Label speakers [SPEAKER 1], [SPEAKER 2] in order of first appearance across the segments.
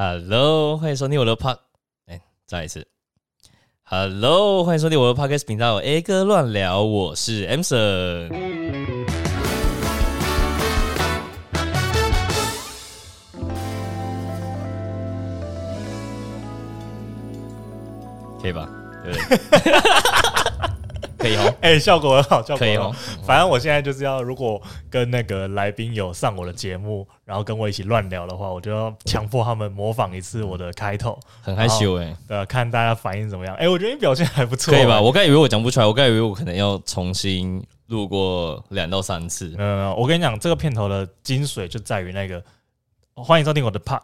[SPEAKER 1] Hello，欢迎收听我的 Pod，哎，再一次，Hello，欢迎收听我的 Podcast 频道，A 哥乱聊，我是 Emson，可以吧？对不对？可以哦，
[SPEAKER 2] 哎、欸，效果很好，效果很好。
[SPEAKER 1] 可以哦。
[SPEAKER 2] 反正我现在就是要，如果跟那个来宾有上我的节目，然后跟我一起乱聊的话，我就要强迫他们模仿一次我的开头，
[SPEAKER 1] 很害羞哎、欸。
[SPEAKER 2] 对啊，看大家反应怎么样。哎、欸，我觉得你表现还不错，
[SPEAKER 1] 可以吧？我刚以为我讲不出来，我刚以为我可能要重新录过两到三次。
[SPEAKER 2] 嗯，我跟你讲，这个片头的精髓就在于那个，欢迎收听我的 Pod。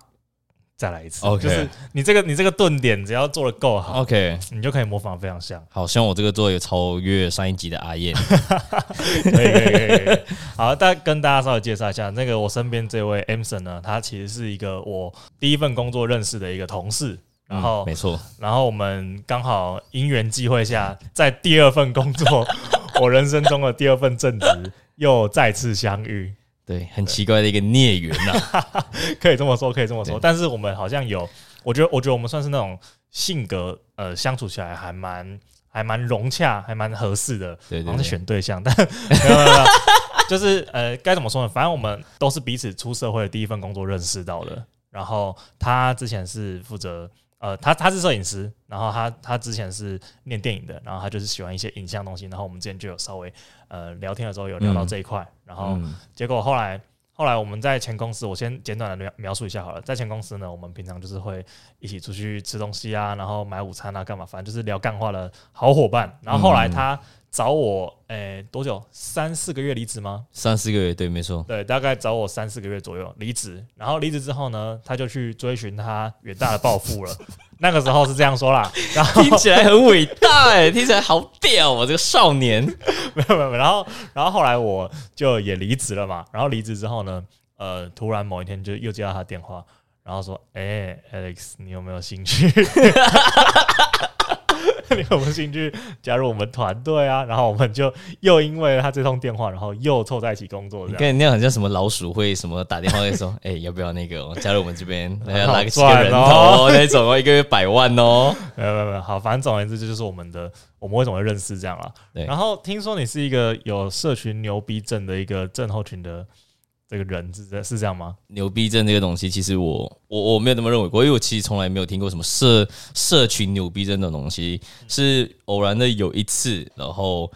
[SPEAKER 2] 再来一次.就是你这个你这个顿点，只要做的够好
[SPEAKER 1] ，OK，
[SPEAKER 2] 你就可以模仿非常像。
[SPEAKER 1] 好，希望我这个做一个超越上一集的阿燕。
[SPEAKER 2] 可以可以可以可以。好，大家跟大家稍微介绍一下，那个我身边这位 Emson 呢，他其实是一个我第一份工作认识的一个同事。然后，
[SPEAKER 1] 嗯、没错，
[SPEAKER 2] 然后我们刚好因缘际会下，在第二份工作，我人生中的第二份正职，又再次相遇。
[SPEAKER 1] 对，很奇怪的一个孽缘呐，
[SPEAKER 2] 可以这么说，可以这么说。但是我们好像有，我觉得，我觉得我们算是那种性格，呃，相处起来还蛮还蛮融洽，还蛮合适的。
[SPEAKER 1] 对，对，对，
[SPEAKER 2] 好像是选对象，但没有没有没有，就是呃，该怎么说呢？反正我们都是彼此出社会的第一份工作认识到的。然后他之前是负责。呃，他他是摄影师，然后他他之前是念电影的，然后他就是喜欢一些影像东西，然后我们之前就有稍微呃聊天的时候有聊到这一块，嗯，然后结果后来后来我们在前公司，我先简短的描描述一下好了，在前公司呢，我们平常就是会一起出去吃东西啊，然后买午餐啊，干嘛，反正就是聊干话的好伙伴，然后后来他。找我，诶、欸，多久？三四个月离职吗？
[SPEAKER 1] 三四个月，对，没错。
[SPEAKER 2] 对，大概找我三四个月左右离职。然后离职之后呢，他就去追寻他远大的抱负了。那个时候是这样说啦，然后
[SPEAKER 1] 听起来很伟大哎，听起来好屌啊，这个少年。
[SPEAKER 2] 没有没有，然后然后后来我就也离职了嘛。然后离职之后呢，呃，突然某一天就又接到他电话，然后说：“哎、欸，Alex，你有没有兴趣？” 你有没有兴趣加入我们团队啊？然后我们就又因为他这通电话，然后又凑在一起工作。
[SPEAKER 1] 你跟你那样很像什么老鼠会什么打电话会说，哎、欸，要不要那个加入我们这边？要来个几个人头那种哦，一个月百万哦。
[SPEAKER 2] 没有没有没有，好，反正总而言之，这就是我们的，我们为什么会认识这样啊？对。然后听说你是一个有社群牛逼症的一个症候群的。这个人是这是这样吗？
[SPEAKER 1] 牛逼症这个东西，其实我我我没有那么认为过，因为我其实从来没有听过什么社社群牛逼症这种东西。是偶然的有一次，然后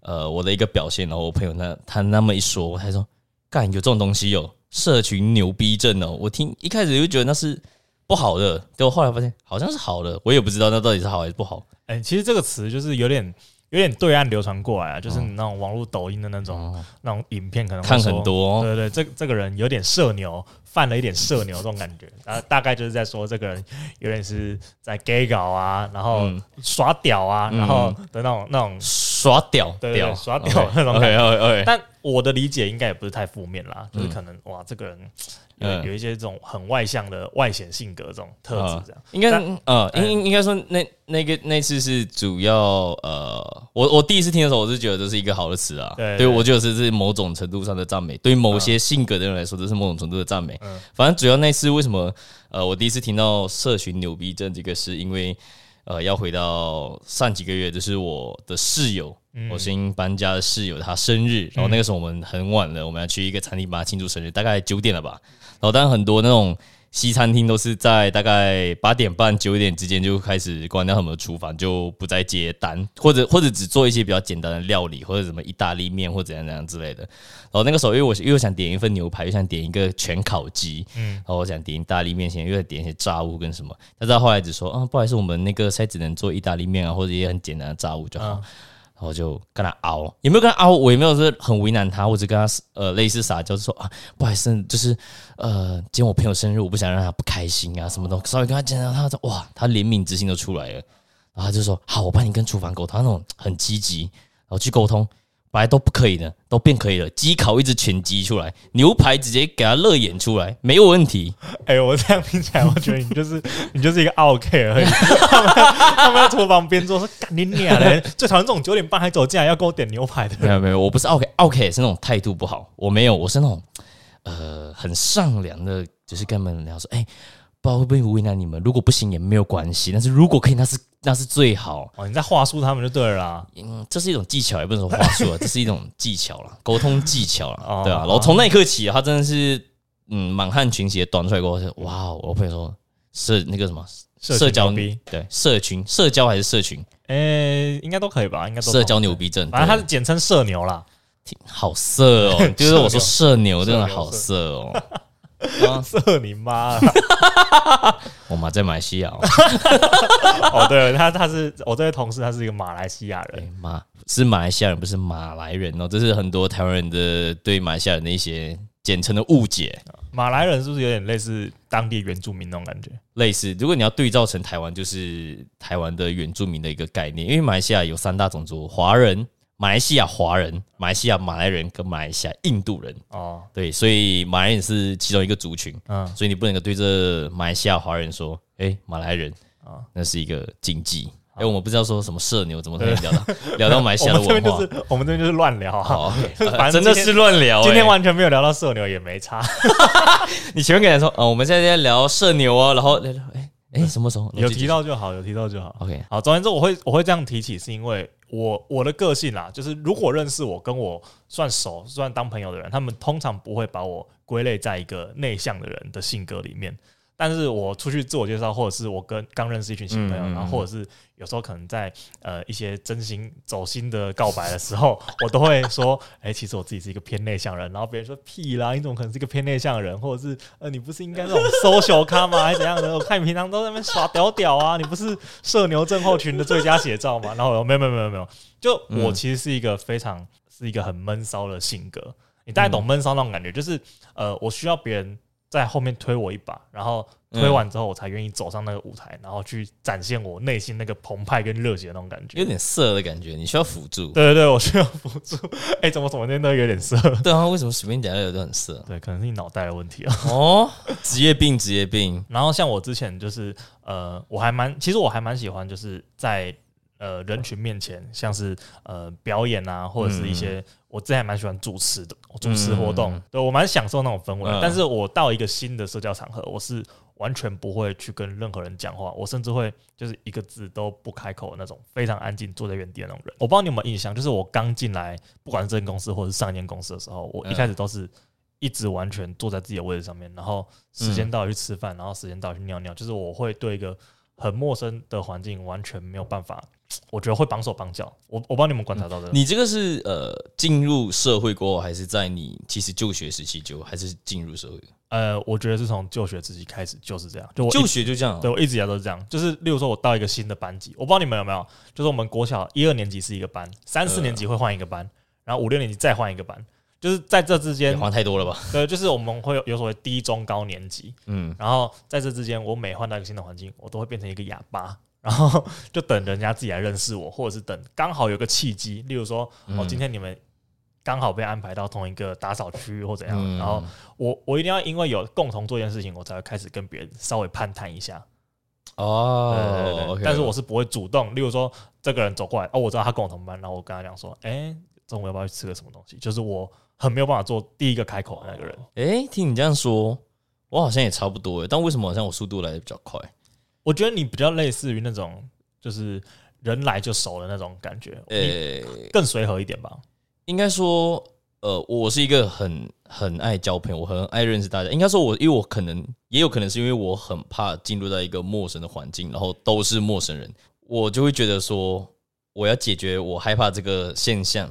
[SPEAKER 1] 呃我的一个表现，然后我朋友那他那么一说，他说干有这种东西有社群牛逼症哦。我听一开始就觉得那是不好的，结果后来发现好像是好的，我也不知道那到底是好还是不好。
[SPEAKER 2] 哎，其实这个词就是有点。有点对岸流传过来啊，就是那种网络抖音的那种、哦、那种影片，可能
[SPEAKER 1] 看很多。
[SPEAKER 2] 对对，对，这这个人有点社牛，犯了一点社牛这种感觉。啊，大概就是在说这个人有点是在 gay 搞啊，然后耍屌啊，嗯、然后的那种那种
[SPEAKER 1] 耍屌，
[SPEAKER 2] 对，对，对，
[SPEAKER 1] 屌
[SPEAKER 2] 耍屌那种感
[SPEAKER 1] 觉。
[SPEAKER 2] 但我的理解应该也不是太负面啦，就是可能、嗯、哇，这个人。有有一些这种很外向的外显性格这种特质，这样。应该
[SPEAKER 1] 呃，应应应该说那那个那次是主要呃，我我第一次听的时候，我是觉得这是一个好的词啊，对，对，我觉得是是某种程度上的赞美，对于某些性格的人来说，这是某种程度的赞美。反正主要那次为什么呃，我第一次听到社群牛逼症这个，是因为呃，要回到上几个月，就是我的室友，我新搬家的室友他生日，然后那个时候我们很晚了，我们要去一个餐厅帮他庆祝生日，大概九点了吧。然后，当然很多那种西餐厅都是在大概八点半九点之间就开始关掉他们的厨房，就不再接单，或者或者只做一些比较简单的料理，或者什么意大利面或者怎样怎样之类的。然后那个时候，因为我又想点一份牛排，又想点一个全烤鸡，嗯，然后我想点意大利面，先又想点一些炸物跟什么。但是他后来只说，啊，不好意思，我们那个菜只能做意大利面啊，或者一些很简单的炸物就好。嗯然后就跟他拗，有没有跟他拗？我也没有说很为难他，或者跟他呃类似撒娇，就说啊，不好意思，就是呃，今天我朋友生日，我不想让他不开心啊，什么的，稍微跟他讲讲，他说哇，他怜悯之心都出来了，然后他就说好，我帮你跟厨房沟通，他那种很积极，然后去沟通。本来都不可以的，都变可以了。鸡烤一只全鸡出来，牛排直接给他热演出来，没有问题。
[SPEAKER 2] 哎、欸，我这样听起来，我觉得你就是 你就是一个 OK 而已。他们他们在厨房边做说干你娘嘞，最讨厌这种九点半还走进来要给我点牛排的。
[SPEAKER 1] 没有没有，我不是 OK OK 是那种态度不好。我没有，我是那种呃很善良的，就是跟他们聊说，哎、欸，不知道会不会为难你们。如果不行也没有关系，但是如果可以，那是那是最好。
[SPEAKER 2] 哦，你在话术他们就对了啦。
[SPEAKER 1] 嗯，这是一种技巧，也不能说话术啊，这是一种技巧了，沟通技巧了，对啊。然后从那一刻起，他真的是嗯，满汉群席端出来过后，哇，我朋友说社那个什么社交逼，对，社群社交还是社群？
[SPEAKER 2] 诶、欸，应该都可以吧？应该都
[SPEAKER 1] 社交牛逼症，
[SPEAKER 2] 反正他是简称社牛啦。
[SPEAKER 1] 好色哦，就是我说社牛真的好色哦。
[SPEAKER 2] 色你妈！
[SPEAKER 1] 我妈在马来西亚。
[SPEAKER 2] 哦，对了，他他是我这位同事，他是一个马来西亚人。
[SPEAKER 1] 马是马来西亚人，不是马来人哦。这是很多台湾人的对马来西亚人的一些简称的误解。
[SPEAKER 2] 马来人是不是有点类似当地原住民那种感觉？
[SPEAKER 1] 类似，如果你要对照成台湾，就是台湾的原住民的一个概念。因为马来西亚有三大种族：华人。马来西亚华人、马来西亚马来人跟马来西亚印度人哦，对，所以马来人是其中一个族群，嗯，所以你不能够对着马来西亚华人说，哎、欸，马来人啊，那是一个禁忌。哎、欸，我们不知道说什么社牛，怎么可以聊到 聊到马来西亚的文化？
[SPEAKER 2] 我们这边就是乱聊，啊，
[SPEAKER 1] 反正真的是乱聊。
[SPEAKER 2] 今天完全没有聊到社牛，也没差。
[SPEAKER 1] 你前面跟人说，哦，我们现在在聊社牛啊，然后聊聊，哎、什么时候
[SPEAKER 2] 有提到就好，有提到就好。
[SPEAKER 1] OK，
[SPEAKER 2] 好，总而言之，我会我会这样提起，是因为。我我的个性啦，就是如果认识我跟我算熟、算当朋友的人，他们通常不会把我归类在一个内向的人的性格里面。但是我出去自我介绍，或者是我跟刚认识一群新朋友，然后或者是有时候可能在呃一些真心走心的告白的时候，我都会说，哎，其实我自己是一个偏内向人。然后别人说屁啦，你怎么可能是一个偏内向的人？或者是呃你不是应该那种 social 咖吗？还是怎样的？我看你平常都在那边耍屌屌啊，你不是社牛症候群的最佳写照吗？然后我说没有没有没有没有，就我其实是一个非常是一个很闷骚的性格。你大概懂闷骚那种感觉，就是呃我需要别人。在后面推我一把，然后推完之后，我才愿意走上那个舞台，嗯、然后去展现我内心那个澎湃跟热血的那种感觉。
[SPEAKER 1] 有点色的感觉，你需要辅助。
[SPEAKER 2] 对对对，我需要辅助。哎、欸，怎么怎么那都有点色？
[SPEAKER 1] 对啊，为什么随便讲的都很色？
[SPEAKER 2] 对，可能是你脑袋的问题啊。
[SPEAKER 1] 哦，职业病，职业病。
[SPEAKER 2] 然后像我之前就是，呃，我还蛮，其实我还蛮喜欢，就是在。呃，人群面前，像是呃表演啊，或者是一些，嗯、我之前还蛮喜欢主持的，主持活动，嗯、对我蛮享受那种氛围。嗯、但是我到一个新的社交场合，我是完全不会去跟任何人讲话，我甚至会就是一个字都不开口的那种，非常安静坐在原地的那种人。我不知道你有没有印象，就是我刚进来，不管是这间公司或者是上一间公司的时候，我一开始都是一直完全坐在自己的位置上面，然后时间到了去吃饭，然后时间到了去尿尿，就是我会对一个很陌生的环境完全没有办法。我觉得会绑手绑脚，我我帮你们观察到的。
[SPEAKER 1] 你这个是呃进入社会过后，还是在你其实就学时期就，还是进入社会？
[SPEAKER 2] 呃，我觉得是从就学时期开始就是这样，就我
[SPEAKER 1] 就学就这样。
[SPEAKER 2] 对，我一直以来都是这样，就是例如说我到一个新的班级，我不知道你们有没有，就是我们国小一二年级是一个班，三四年级会换一个班，然后五六年级再换一个班。就是在这之间，
[SPEAKER 1] 换太多了吧？
[SPEAKER 2] 对，就是我们会有有所谓低中高年级，嗯，然后在这之间，我每换到一个新的环境，我都会变成一个哑巴，然后 就等人家自己来认识我，或者是等刚好有个契机，例如说，哦，今天你们刚好被安排到同一个打扫区或怎样，嗯、然后我我一定要因为有共同做一件事情，我才会开始跟别人稍微攀谈一下。哦，对对对但是我是不会主动，例如说这个人走过来，哦，我知道他跟我同班，然后我跟他讲说，哎，中午要不要去吃个什么东西？就是我。很没有办法做第一个开口的那个人。
[SPEAKER 1] 哎、欸，听你这样说，我好像也差不多哎。但为什么好像我速度来的比较快？
[SPEAKER 2] 我觉得你比较类似于那种，就是人来就熟的那种感觉。呃、欸，更随和一点吧。
[SPEAKER 1] 应该说，呃，我是一个很很爱交朋友，我很爱认识大家。应该说，我因为我可能也有可能是因为我很怕进入到一个陌生的环境，然后都是陌生人，我就会觉得说，我要解决我害怕这个现象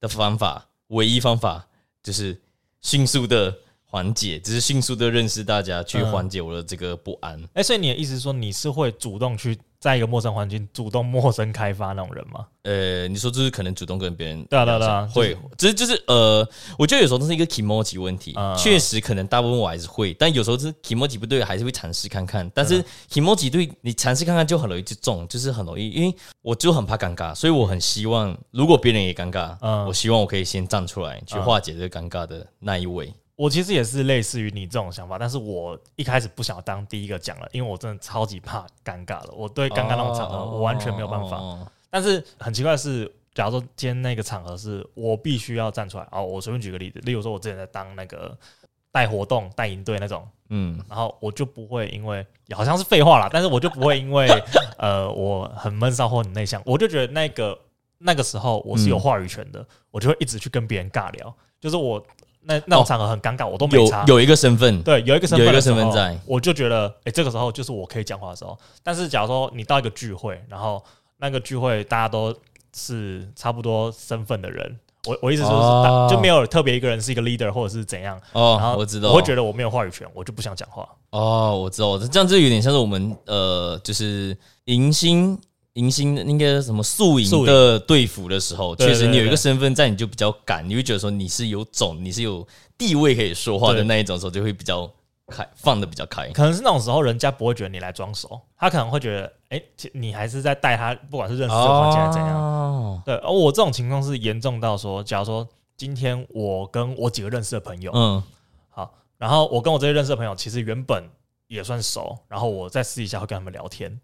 [SPEAKER 1] 的方法。唯一方法就是迅速的缓解，只是迅速的认识大家，去缓解我的这个不安。
[SPEAKER 2] 哎、嗯欸，所以你的意思是说，你是会主动去在一个陌生环境主动陌生开发那种人吗？
[SPEAKER 1] 呃，你说就是可能主动跟别人
[SPEAKER 2] 对啊对啊对啊，
[SPEAKER 1] 会，只是就是呃，我觉得有时候这是一个 kimochi 问题，确实可能大部分我还是会，但有时候是 kimochi 不对，还是会尝试看看。但是 kimochi 对你尝试看看就很容易就中，就是很容易，因为我就很怕尴尬，所以我很希望如果别人也尴尬，我希望我可以先站出来去化解这个尴尬的那一位。
[SPEAKER 2] 我其实也是类似于你这种想法，但是我一开始不想当第一个讲了，因为我真的超级怕尴尬了。我对尴尬那种场合，我完全没有办法。但是很奇怪的是，假如说今天那个场合是我必须要站出来，哦，我随便举个例子，例如说我之前在当那个。带活动、带营队那种，嗯，然后我就不会因为好像是废话啦，但是我就不会因为 呃我很闷骚或很内向，我就觉得那个那个时候我是有话语权的，嗯、我就会一直去跟别人尬聊，就是我。那那种场合很尴尬，我都没差。
[SPEAKER 1] 有有一个身份，
[SPEAKER 2] 对，有一个身份，
[SPEAKER 1] 有一个身份在，
[SPEAKER 2] 我就觉得，哎，这个时候就是我可以讲话的时候。但是，假如说你到一个聚会，然后那个聚会大家都是差不多身份的人，我我意思说是，就没有特别一个人是一个 leader 或者是怎样。
[SPEAKER 1] 哦，然后我知道，
[SPEAKER 2] 我会觉得我没有话语权，我就不想讲话。
[SPEAKER 1] 哦，我知道，这样就有点像是我们呃，就是迎新。迎新的那个什么宿营的队服的时候，确实你有一个身份在，你就比较敢，你会觉得说你是有种，你是有地位可以说话的那一种时候，就会比较开，放的比较开。
[SPEAKER 2] 可能是那种时候，人家不会觉得你来装熟，他可能会觉得，哎，你还是在带他，不管是认识这个环境还是怎样。对，而我这种情况是严重到说，假如说今天我跟我几个认识的朋友，嗯，好，然后我跟我这些认识的朋友，其实原本也算熟，然后我在私底下会跟他们聊天。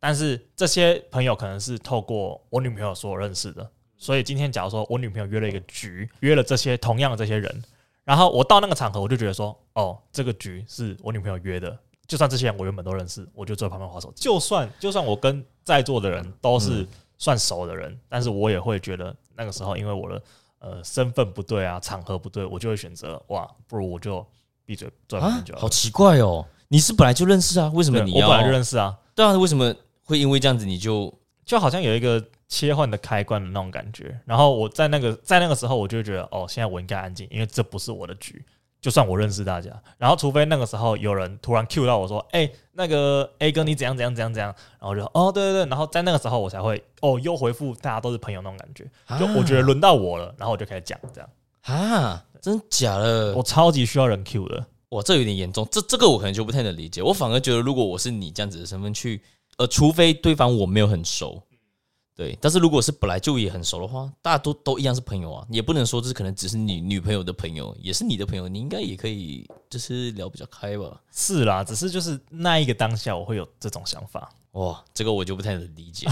[SPEAKER 2] 但是这些朋友可能是透过我女朋友所认识的，所以今天假如说我女朋友约了一个局，约了这些同样的这些人，然后我到那个场合，我就觉得说，哦，这个局是我女朋友约的，就算这些人我原本都认识，我就坐在旁边划手机。就算就算我跟在座的人都是算熟的人，但是我也会觉得那个时候，因为我的呃身份不对啊，场合不对，我就会选择哇，不如我就闭嘴坐在旁边就好。
[SPEAKER 1] 好奇怪哦，你是本来就认识啊？为什么你要？
[SPEAKER 2] 我本来就认识啊？
[SPEAKER 1] 对啊，为什么？会因为这样子，你就
[SPEAKER 2] 就好像有一个切换的开关的那种感觉。然后我在那个在那个时候，我就觉得哦，现在我应该安静，因为这不是我的局。就算我认识大家，然后除非那个时候有人突然 cue 到我说：“哎，那个 A 哥，你怎样怎样怎样怎样。”然后我就哦，对对对。然后在那个时候，我才会哦，又回复大家都是朋友那种感觉。就我觉得轮到我了，然后我就开始讲这样
[SPEAKER 1] 啊，真假的？
[SPEAKER 2] 我超级需要人 cue 的。
[SPEAKER 1] 哇，这有点严重。这这个我可能就不太能理解。我反而觉得，如果我是你这样子的身份去。呃，除非对方我没有很熟，对，但是如果是本来就也很熟的话，大家都都一样是朋友啊，也不能说这是可能只是你女朋友的朋友，也是你的朋友，你应该也可以就是聊比较开吧？
[SPEAKER 2] 是啦，只是就是那一个当下我会有这种想法，
[SPEAKER 1] 哇，这个我就不太能理解，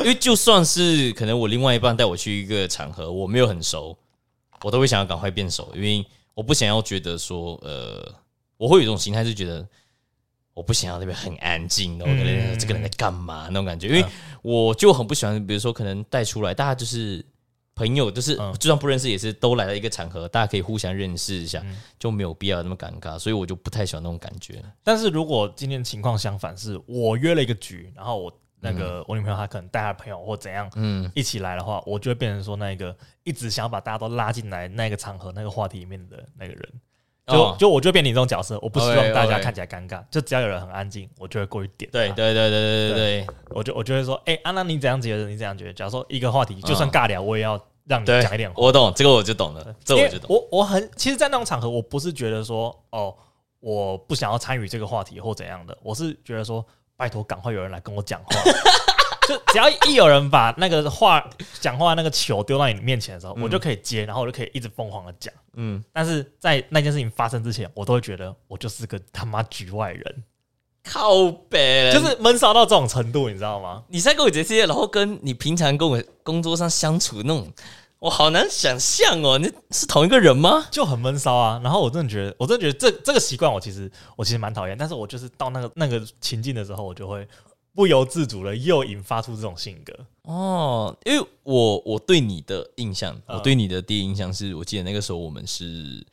[SPEAKER 1] 因为就算是可能我另外一半带我去一个场合，我没有很熟，我都会想要赶快变熟，因为我不想要觉得说，呃，我会有一种心态是觉得。我不想要那边很安静的，我觉得这个人在干嘛？那种感觉，因为我就很不喜欢，比如说可能带出来，大家就是朋友，就是就算不认识，也是都来了一个场合，大家可以互相认识一下，就没有必要那么尴尬，所以我就不太喜欢那种感觉。
[SPEAKER 2] 但是如果今天情况相反，是我约了一个局，然后我那个我女朋友她可能带她朋友或怎样，嗯，一起来的话，我就会变成说那个一直想要把大家都拉进来那个场合那个话题里面的那个人。就就我就变你这种角色，我不希望大家看起来尴尬。就只要有人很安静，我就会过去点。
[SPEAKER 1] 对对对对对对对，
[SPEAKER 2] 我就我就会说，哎，安娜，你怎样觉得？你怎样觉得？假如说一个话题，就算尬聊，我也要让你讲一点话。
[SPEAKER 1] 我懂这个，我就懂了。这我就懂。
[SPEAKER 2] 我我很其实，在那种场合，我不是觉得说，哦，我不想要参与这个话题或怎样的，我是觉得说，拜托，赶快有人来跟我讲话。就只要一有人把那个话讲话那个球丢到你面前的时候，我就可以接，然后我就可以一直疯狂的讲。嗯，但是在那件事情发生之前，我都会觉得我就是个他妈局外人，
[SPEAKER 1] 靠北，
[SPEAKER 2] 就是闷骚到这种程度，你知道吗？
[SPEAKER 1] 你在跟我这些，然后跟你平常跟我工作上相处那种，我好难想象哦，你是同一个人吗？
[SPEAKER 2] 就很闷骚啊。然后我真的觉得，我真的觉得这这个习惯，我其实我其实蛮讨厌。但是我就是到那个那个情境的时候，我就会。不由自主的又引发出这种性格。
[SPEAKER 1] 哦，因为我我对你的印象，我对你的第一印象是我记得那个时候我们是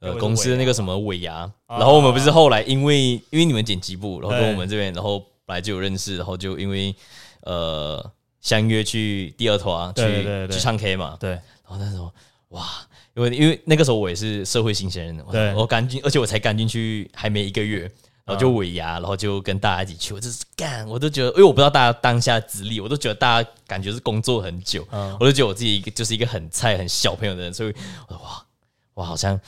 [SPEAKER 1] 呃公司的那个什么尾牙，然后我们不是后来因为因为你们剪辑部，然后跟我们这边，然后本来就有认识，然后就因为呃相约去第二团去去唱 K 嘛，
[SPEAKER 2] 对，
[SPEAKER 1] 然后那时候哇，因为因为那个时候我也是社会新鲜人，对，我刚进，而且我才刚进去还没一个月。然后就尾牙，然后就跟大家一起去，我就是干，我都觉得，因为我不知道大家当下资历，我都觉得大家感觉是工作很久，嗯、我都觉得我自己一个就是一个很菜、很小朋友的人，所以我说哇哇，好像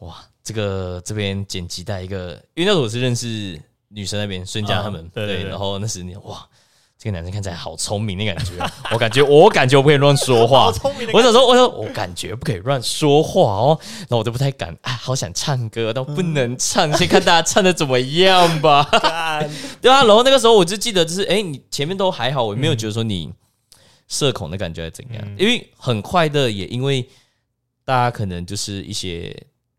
[SPEAKER 1] 哇，这个这边剪辑带一个，因为那时候我是认识女生那边孙佳他们，对，然后那时你哇。这个男生看起来好聪明的感觉，我感觉我感觉我不可以乱说话。我想说，我说我感觉不可以乱说话哦，然后我都不太敢。哎，好想唱歌，但不能唱，先看大家唱的怎么样吧。对啊，然后那个时候我就记得，就是哎，你前面都还好，我没有觉得说你社恐的感觉怎样，因为很快的也因为大家可能就是一些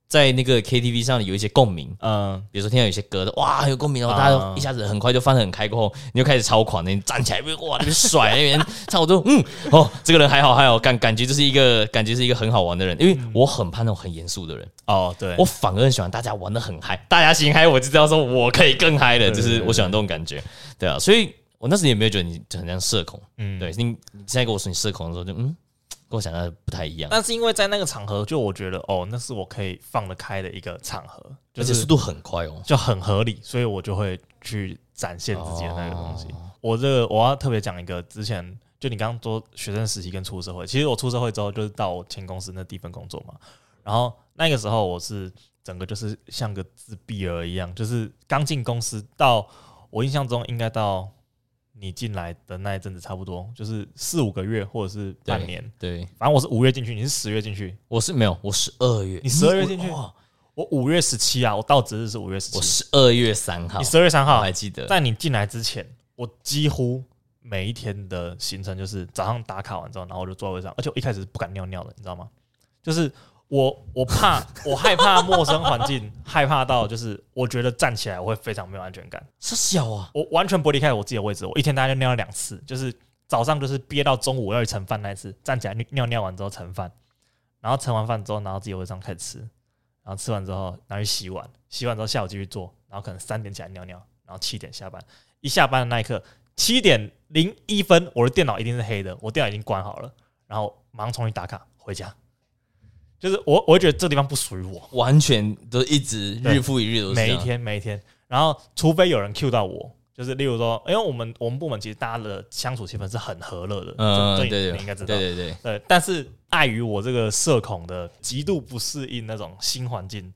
[SPEAKER 1] 在那个 KTV 上有一些共鸣，嗯，比如说听到有些歌的，哇，有共鸣，然后大家一下子很快就放得很开，过后你就开始超狂，的你站起来，哇，那边甩那边。唱，我都嗯，哦，这个人还好还好，感感觉就是一个感觉是一个很好玩的人，因为我很怕那种很严肃的人，
[SPEAKER 2] 哦，对，
[SPEAKER 1] 我反而很喜欢大家玩得很嗨，大家行嗨，我就知道说我可以更嗨的，就是我喜欢这种感觉，对啊，所以我那时也没有觉得你很像社恐，嗯，对你你现在跟我说你社恐的时候就嗯。跟我想的不太一样，
[SPEAKER 2] 但是因为在那个场合，就我觉得哦，那是我可以放得开的一个场合，
[SPEAKER 1] 而且速度很快哦，
[SPEAKER 2] 就很合理，所以我就会去展现自己的那个东西。我这个我要特别讲一个，之前就你刚刚说学生时期跟出社会，其实我出社会之后就是到我前公司那第一份工作嘛，然后那个时候我是整个就是像个自闭儿一样，就是刚进公司到我印象中应该到。你进来的那一阵子差不多就是四五个月，或者是半年。
[SPEAKER 1] 对，对
[SPEAKER 2] 反正我是五月进去，你是十月进去。
[SPEAKER 1] 我是没有，我十二月。
[SPEAKER 2] 你十二月进去？我五月十七啊，我到职日是五月十七。
[SPEAKER 1] 我十二月三号。
[SPEAKER 2] 你十二月三号
[SPEAKER 1] 我还记得？
[SPEAKER 2] 在你进来之前，我几乎每一天的行程就是早上打卡完之后，然后我就坐在位上，而且我一开始是不敢尿尿的，你知道吗？就是。我我怕，我害怕陌生环境，害怕到就是我觉得站起来我会非常没有安全感。
[SPEAKER 1] 是小啊，
[SPEAKER 2] 我完全不离开我自己的位置。我一天大概就尿了两次，就是早上就是憋到中午要去盛饭那一次，站起来尿尿完之后盛饭，然后盛完饭之后拿到自己的位置上开始吃，然后吃完之后拿去洗碗，洗完之后下午继续做，然后可能三点起来尿尿，然后七点下班。一下班的那一刻，七点零一分，我的电脑一定是黑的，我电脑已经关好了，然后马上重新打卡回家。就是我，我会觉得这地方不属于我，
[SPEAKER 1] 完全都一直日复一日都是
[SPEAKER 2] 每一天每一天。然后，除非有人 cue 到我，就是例如说，因为我们我们部门其实大家的相处气氛是很和乐的，
[SPEAKER 1] 嗯，对对，
[SPEAKER 2] 你应该知道，
[SPEAKER 1] 对对对
[SPEAKER 2] 对。但是碍于我这个社恐的极度不适应那种新环境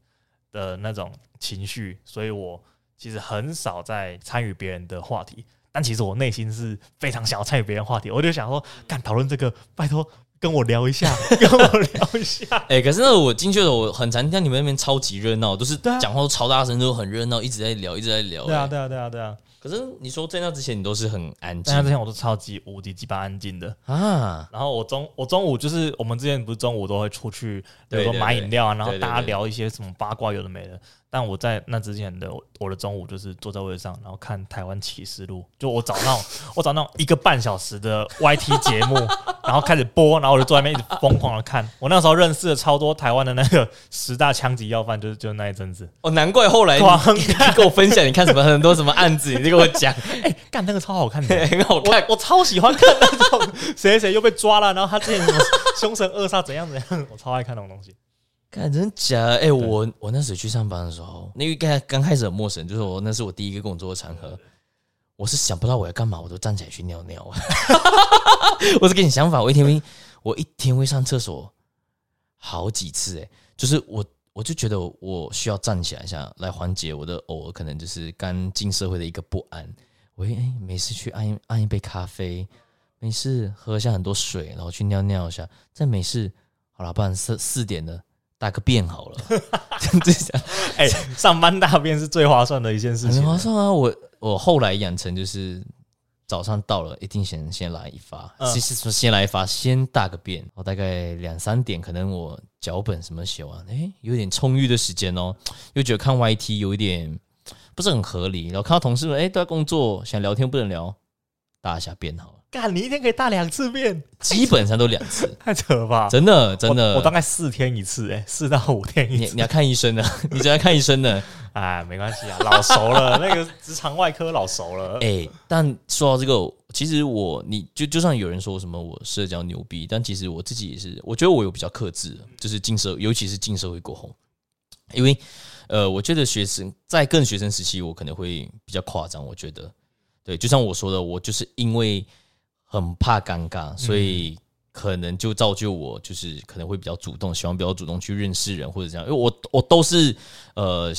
[SPEAKER 2] 的那种情绪，所以我其实很少在参与别人的话题。但其实我内心是非常想要参与别人话题，我就想说，干讨论这个，拜托。跟我聊一下，跟我聊一下。
[SPEAKER 1] 哎、欸，可是那我进去了，我很常听到你们那边超级热闹，都是讲话都超大声，都很热闹，一直在聊，一直在聊。
[SPEAKER 2] 对啊，对啊，对啊，对啊。
[SPEAKER 1] 可是你说在那之前，你都是很安静。
[SPEAKER 2] 在那之前，我都超级无敌鸡巴安静的啊。然后我中我中午就是我们之前不是中午都会出去，比如说买饮料啊，然后大家聊一些什么八卦，有的没的。但我在那之前的我的中午就是坐在位置上，然后看台湾启示录，就我找那种 我找那种一个半小时的 YT 节目，然后开始播，然后我就坐在那边一直疯狂的看。我那时候认识了超多台湾的那个十大枪击要犯，就是就那一阵子。
[SPEAKER 1] 哦，难怪后来你，你跟我分享你看什么很多什么案子，你就跟我讲，
[SPEAKER 2] 哎、欸，干那个超好看的，
[SPEAKER 1] 很好看
[SPEAKER 2] 我，我超喜欢看那种谁谁又被抓了，然后他之前什么凶神恶煞怎样怎样，我超爱看那种东西。
[SPEAKER 1] 看真假？哎、欸，我我那时候去上班的时候，那个刚刚开始很陌生，就是我那是我第一个工作的场合，我是想不到我要干嘛，我都站起来去尿尿。我是跟你相反，我一天会我一天会上厕所好几次，哎，就是我我就觉得我需要站起来一下来缓解我的偶尔可能就是刚进社会的一个不安。我哎、欸，没事去按按一杯咖啡，没事喝下很多水，然后去尿尿一下，再没事，好了，不然四四点了。大个便好了，这样，
[SPEAKER 2] 哎，上班大便是最划算的一件事情。
[SPEAKER 1] 很划算啊！我我后来养成就是早上到了一定先先来一发，其实说先来一发，先大个便。我大概两三点，可能我脚本什么写完，哎，有点充裕的时间哦，又觉得看 YT 有一点不是很合理，然后看到同事们哎都在工作，想聊天不能聊，大一下便好了。
[SPEAKER 2] 干，你一天可以大两次便，
[SPEAKER 1] 基本上都两次，
[SPEAKER 2] 太扯了吧？
[SPEAKER 1] 真的真的，
[SPEAKER 2] 我，我大概四天一次，哎，四到五天一次。
[SPEAKER 1] 你你要看医生的，你只要看医生的，
[SPEAKER 2] 哎，没关系啊，老熟了，那个直肠外科老熟了。
[SPEAKER 1] 哎，但说到这个，其实我你就就算有人说什么我社交牛逼，但其实我自己也是，我觉得我有比较克制，就是进社，尤其是进社会过后，因为呃，我觉得学生在更学生时期，我可能会比较夸张，我觉得，对，就像我说的，我就是因为。很怕尴尬，所以可能就造就我，就是可能会比较主动，喜欢比较主动去认识人或者这样。因为我我都是呃，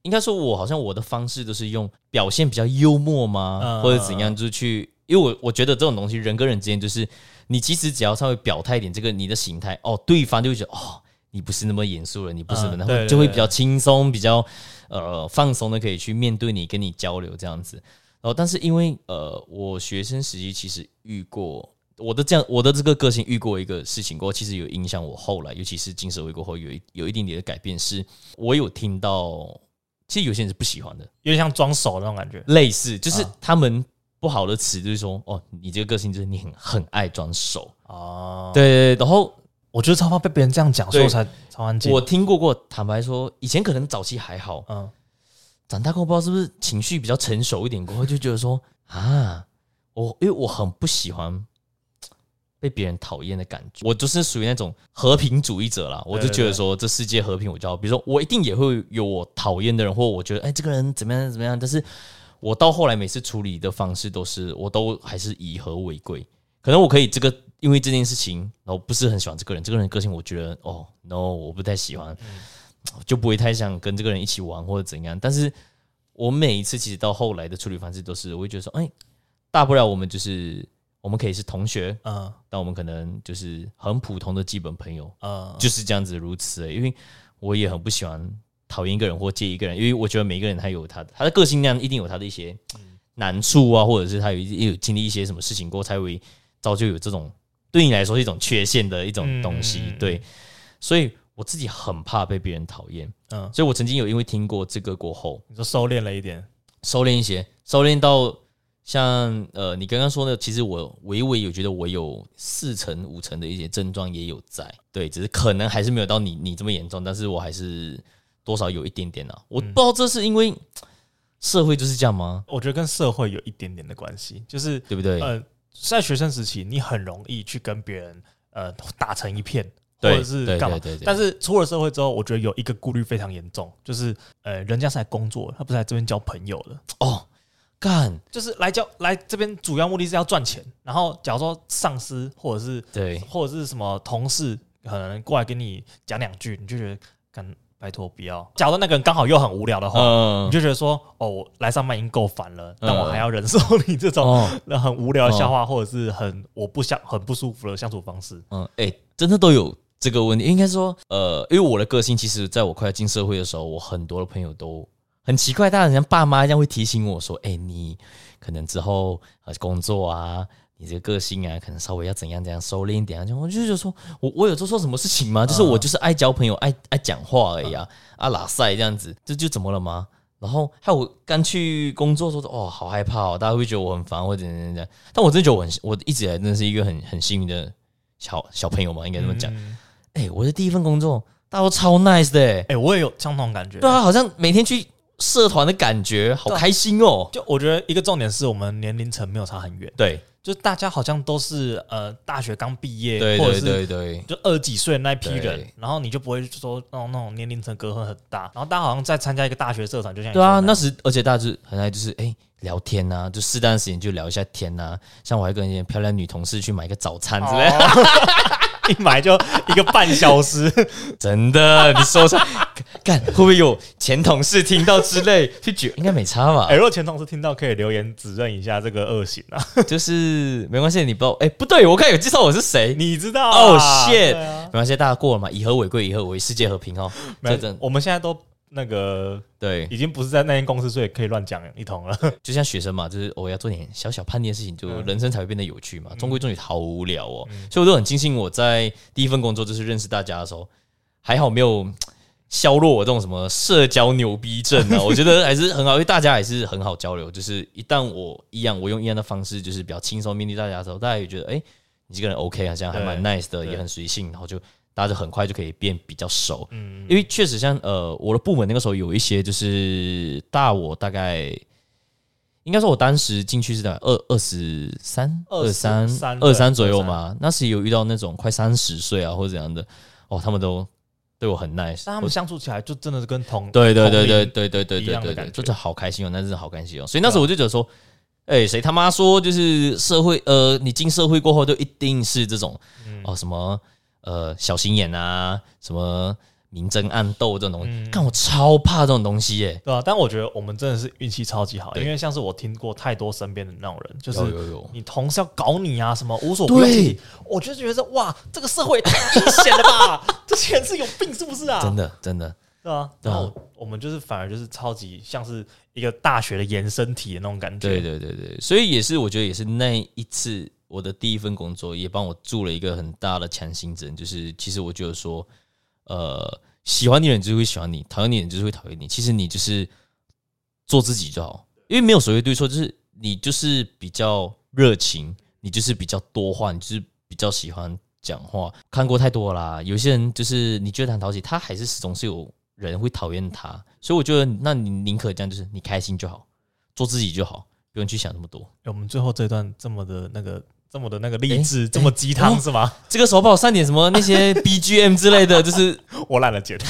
[SPEAKER 1] 应该说，我好像我的方式都是用表现比较幽默吗，或者怎样，就是去，因为我我觉得这种东西人跟人之间，就是你其实只要稍微表态一点，这个你的形态，哦，对方就会觉得哦，你不是那么严肃了，你不是那么，就会比较轻松，比较呃放松的可以去面对你，跟你交流这样子。哦，但是因为呃，我学生时期其实遇过，我的这样，我的这个个性遇过一个事情过后，其实有影响我后来，尤其是进社会过后，有一有一点点的改变。是我有听到，其实有些人是不喜欢的，
[SPEAKER 2] 有点像装熟那种感觉，
[SPEAKER 1] 类似就是他们不好的词就是说，哦，你这个个性就是你很很爱装熟哦。对，对，对，然后
[SPEAKER 2] 我觉得超怕被别人这样讲，所以我才超安静。
[SPEAKER 1] 我听过过，坦白说，以前可能早期还好，嗯，长大过后不知道是不是情绪比较成熟一点过后，就觉得说啊。我因为我很不喜欢被别人讨厌的感觉，我就是属于那种和平主义者啦。我就觉得说，这世界和平我就好。比如说，我一定也会有我讨厌的人，或我觉得哎，这个人怎么样怎么样。但是我到后来每次处理的方式都是，我都还是以和为贵。可能我可以这个，因为这件事情，然后不是很喜欢这个人，这个人个性我觉得哦，no，我不太喜欢，就不会太想跟这个人一起玩或者怎样。但是我每一次其实到后来的处理方式都是，我会觉得说，哎。大不了我们就是我们可以是同学，嗯，但我们可能就是很普通的基本朋友，嗯，就是这样子如此。因为我也很不喜欢讨厌一个人或介意一个人，因为我觉得每个人他有他的他的个性那样，一定有他的一些难处啊，或者是他有有经历一些什么事情过，才会造就有这种对你来说是一种缺陷的一种东西。对，所以我自己很怕被别人讨厌，嗯，所以我曾经有因为听过这个过后，
[SPEAKER 2] 你说收敛了一点，
[SPEAKER 1] 收敛一些，收敛到。像呃，你刚刚说的，其实我微微有觉得我有四成五成的一些症状也有在，对，只是可能还是没有到你你这么严重，但是我还是多少有一点点啊。我不知道这是因为社会就是这样吗？
[SPEAKER 2] 我觉得跟社会有一点点的关系，就是
[SPEAKER 1] 对不对？
[SPEAKER 2] 呃，在学生时期，你很容易去跟别人呃打成一片，或者是干嘛？但是出了社会之后，我觉得有一个顾虑非常严重，就是呃，人家是来工作，他不是来这边交朋友的
[SPEAKER 1] 哦。干
[SPEAKER 2] 就是来交来这边，主要目的是要赚钱。然后，假如说上司或者是
[SPEAKER 1] 对，
[SPEAKER 2] 或者是什么同事，可能过来跟你讲两句，你就觉得干拜托不要。假如那个人刚好又很无聊的话，嗯、你就觉得说哦，我来上班已经够烦了，但我还要忍受你这种很无聊的笑话，或者是很我不想很不舒服的相处方式。
[SPEAKER 1] 嗯，哎、欸，真的都有这个问题。应该说，呃，因为我的个性，其实在我快要进社会的时候，我很多的朋友都。很奇怪，大家像爸妈一样会提醒我说：“哎、欸，你可能之后呃工作啊，你这个个性啊，可能稍微要怎样怎样收敛一点啊。”就我就觉得说，我我有做错什么事情吗？就是我就是爱交朋友，爱爱讲话而已啊，啊拉塞这样子，这就怎么了吗？然后还有我刚去工作的时候，哦，好害怕哦，大家会觉得我很烦或者怎样怎样。但我真的觉得我很，我一直以来真的是一个很很幸运的小小朋友嘛，应该这么讲。哎、我的第一份工作，大家都超 nice 的、欸，哎、
[SPEAKER 2] 欸，我也有相同感觉。
[SPEAKER 1] 对啊，好像每天去。社团的感觉好开心哦！
[SPEAKER 2] 就我觉得一个重点是我们年龄层没有差很远，
[SPEAKER 1] 对，
[SPEAKER 2] 就大家好像都是呃大学刚毕业，
[SPEAKER 1] 对对对对，
[SPEAKER 2] 就二十几岁的那批人，然后你就不会说那种那种年龄层隔阂很大，然后大家好像在参加一个大学社团，就像
[SPEAKER 1] 对啊，那时而且大家就很爱就是哎聊天呐，就适当时间就聊一下天呐，像我还跟一些漂亮女同事去买个早餐之类的。
[SPEAKER 2] 一买就一个半小时，
[SPEAKER 1] 真的？你说说，干会不会有前同事听到之类？去举应该没差吧？
[SPEAKER 2] 哎，如果前同事听到，可以留言指认一下这个恶行啊。
[SPEAKER 1] 就是没关系，你不知道。哎，不对，我看有介绍我是谁，
[SPEAKER 2] 你知道？
[SPEAKER 1] 哦，shit，没关系，大家过了嘛，以和为贵，以和为世界和平哦。
[SPEAKER 2] 没有，我们现在都。那个
[SPEAKER 1] 对，
[SPEAKER 2] 已经不是在那间公司，所以可以乱讲一通了。
[SPEAKER 1] 就像学生嘛，就是我要做点小小叛逆的事情，就人生才会变得有趣嘛。中规中矩好无聊哦，所以我都很庆幸我在第一份工作就是认识大家的时候，还好没有削弱我这种什么社交牛逼症啊。我觉得还是很好，因为大家还是很好交流。就是一旦我一样，我用一样的方式，就是比较轻松面对大家的时候，大家也觉得哎，你这个人 OK 啊，这样还蛮 nice 的，也很随性，然后就。大家就很快就可以变比较熟，嗯，因为确实像呃，我的部门那个时候有一些就是大我大概，应该说我当时进去是在二二十三、二三、二三左右嘛，那时有遇到那种快三十岁啊或者怎样的，哦，他们都对我很 nice，
[SPEAKER 2] 但他们相处起来就真的是跟同
[SPEAKER 1] 对对对对对对对对对对，就是好开心哦，那真的好开心哦，所以那时候我就觉得说，哎，谁他妈说就是社会呃，你进社会过后就一定是这种哦什么。呃，小心眼啊，什么明争暗斗这种东西，但、嗯、我超怕这种东西耶、欸。
[SPEAKER 2] 对啊，但我觉得我们真的是运气超级好，因为像是我听过太多身边的那种人，就是你同事要搞你啊，什么无所不用其极，我就觉得哇，这个社会太危险了吧？这些人是有病是不是啊？
[SPEAKER 1] 真的，真的，
[SPEAKER 2] 对啊。然后我们就是反而就是超级像是一个大学的延伸体的那种感觉。
[SPEAKER 1] 对对对对，所以也是我觉得也是那一次。我的第一份工作也帮我注了一个很大的强心针，就是其实我觉得说，呃，喜欢你的人就会喜欢你，讨厌你的人就是会讨厌你。其实你就是做自己就好，因为没有所谓对错，就是你就是比较热情，你就是比较多话，你就是比较喜欢讲话。看过太多啦，有些人就是你觉得很讨喜，他还是始终是有人会讨厌他。所以我觉得，那你宁可这样，就是你开心就好，做自己就好。不用去想那么多。
[SPEAKER 2] 我们最后这段这么的那个，这么的那个励志，欸、这么鸡汤、欸、是吗？
[SPEAKER 1] 这个时候帮我上点什么那些 BGM 之类的，就是
[SPEAKER 2] 我懒得剪。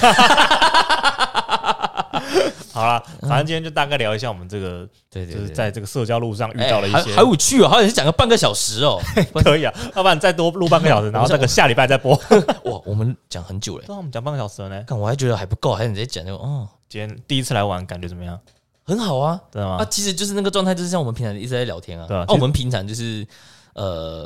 [SPEAKER 2] 好了，反正今天就大概聊一下我们这个，对对，就是在这个社交路上遇到了一些，
[SPEAKER 1] 还有趣哦，好像是讲个半个小时哦，
[SPEAKER 2] 可以啊，要不然再多录半个小时，然后那个下礼拜再播。
[SPEAKER 1] 哇，我们讲很久嘞，
[SPEAKER 2] 对，我们讲半个小时了呢，
[SPEAKER 1] 看我还觉得还不够，还想直接讲那个，哦，
[SPEAKER 2] 今天第一次来玩，感觉怎么样？
[SPEAKER 1] 很好啊，
[SPEAKER 2] 知道吗？
[SPEAKER 1] 啊，其实就是那个状态，就是像我们平常一直在聊天啊。
[SPEAKER 2] 对啊，
[SPEAKER 1] 我们平常就是呃，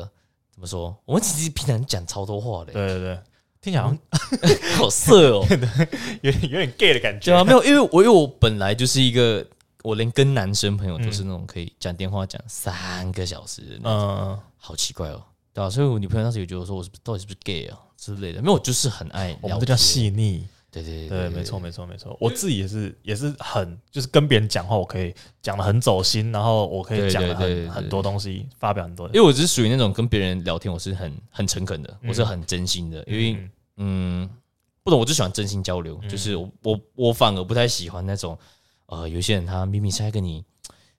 [SPEAKER 1] 怎么说？我们其实平常讲超多话的。
[SPEAKER 2] 对对对，听起来好像
[SPEAKER 1] 好色哦，
[SPEAKER 2] 有点有点 gay 的感觉。
[SPEAKER 1] 对啊，没有，因为我 因为我本来就是一个，我连跟男生朋友都是那种可以讲电话讲三个小时的那种。嗯，好奇怪哦，对啊，所以我女朋友当时也觉得说，我是到底是不是 gay 啊之类的？没有，我就是很爱聊，
[SPEAKER 2] 我们这叫细腻。
[SPEAKER 1] 对对
[SPEAKER 2] 对，没错没错没错，我自己也是也是很就是跟别人讲话，我可以讲的很走心，然后我可以讲很很多东西，发表很多。因
[SPEAKER 1] 为我只是属于那种跟别人聊天，我是很很诚恳的，我是很真心的。因为嗯，不懂，我就喜欢真心交流，就是我我反而不太喜欢那种呃，有些人他明明是在跟你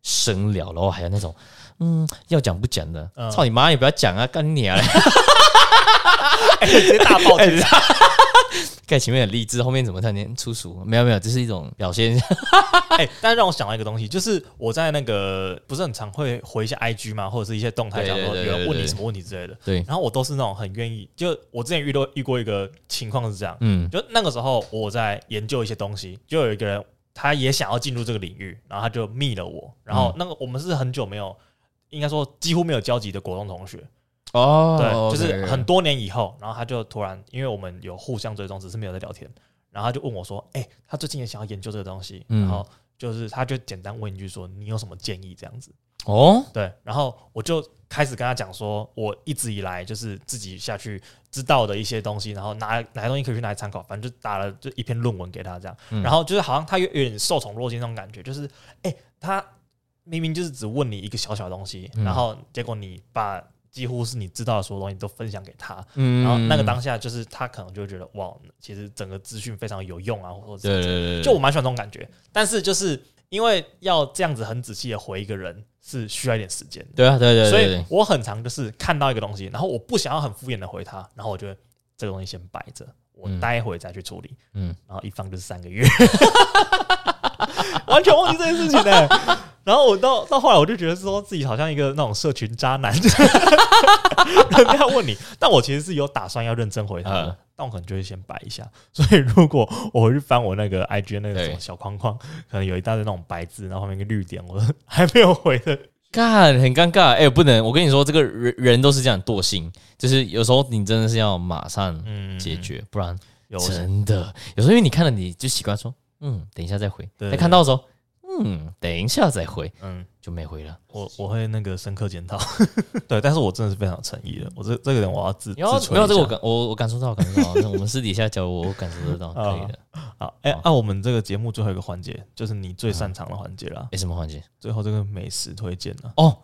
[SPEAKER 1] 深聊，然后还有那种嗯要讲不讲的，操你妈也不要讲啊，干你啊！
[SPEAKER 2] 直接大爆 气。
[SPEAKER 1] 盖前面很励志，后面怎么突然间粗俗？没有没有，这是一种表现。
[SPEAKER 2] 哎、欸，但是让我想到一个东西，就是我在那个不是很常会回一些 IG 嘛，或者是一些动态，讲说有人问你什么问题之类的。对，然后我都是那种很愿意。就我之前遇到遇过一个情况是这样，嗯，就那个时候我在研究一些东西，就有一个人他也想要进入这个领域，然后他就密了我，然后那个我们是很久没有，应该说几乎没有交集的国中同学。哦，对，就是很多年以后，然后他就突然，因为我们有互相追踪，只是没有在聊天，然后他就问我说：“哎，他最近也想要研究这个东西，然后就是他就简单问一句说，你有什么建议？这样子。”哦，对，然后我就开始跟他讲说，我一直以来就是自己下去知道的一些东西，然后哪哪些东西可以去拿来参考，反正就打了就一篇论文给他这样，然后就是好像他有有点受宠若惊那种感觉，就是哎，他明明就是只问你一个小小的东西，然后结果你把。几乎是你知道的所有东西都分享给他，嗯，然后那个当下就是他可能就会觉得哇，其实整个资讯非常有用啊，或者对，对，对，对，就我蛮喜欢这种感觉。但是就是因为要这样子很仔细的回一个人是需要一点时间，
[SPEAKER 1] 对啊，对对，对，
[SPEAKER 2] 所以我很常就是看到一个东西，然后我不想要很敷衍的回他，然后我觉得这个东西先摆着，我待会再去处理，嗯，然后一放就是三个月，完全忘记这件事情呢、欸。然后我到到后来，我就觉得说自己好像一个那种社群渣男，人家问你，但我其实是有打算要认真回他的，但我可能就会先摆一下。所以如果我回去翻我那个 IG 那个小框框，可能有一大堆那种白字，然后后面一个绿点，我 还没有回的，
[SPEAKER 1] 干很尴尬。哎，不能，我跟你说，这个人人都是这样惰性，就是有时候你真的是要马上解决，不然真的。有时候因为你看了你就习惯说，嗯，等一下再回，再看到的时候。嗯，等一下再回，嗯，就没回了。
[SPEAKER 2] 我我会那个深刻检讨，对，但是我真的是非常有诚意的。我这这个人我要自，
[SPEAKER 1] 你要没有这个我感我我感受到感受到。那我们私底下交流，我感受得到，可以的。
[SPEAKER 2] 好，哎，那我们这个节目最后一个环节，就是你最擅长的环节了。
[SPEAKER 1] 哎，什么环节？
[SPEAKER 2] 最后这个美食推荐呢？
[SPEAKER 1] 哦，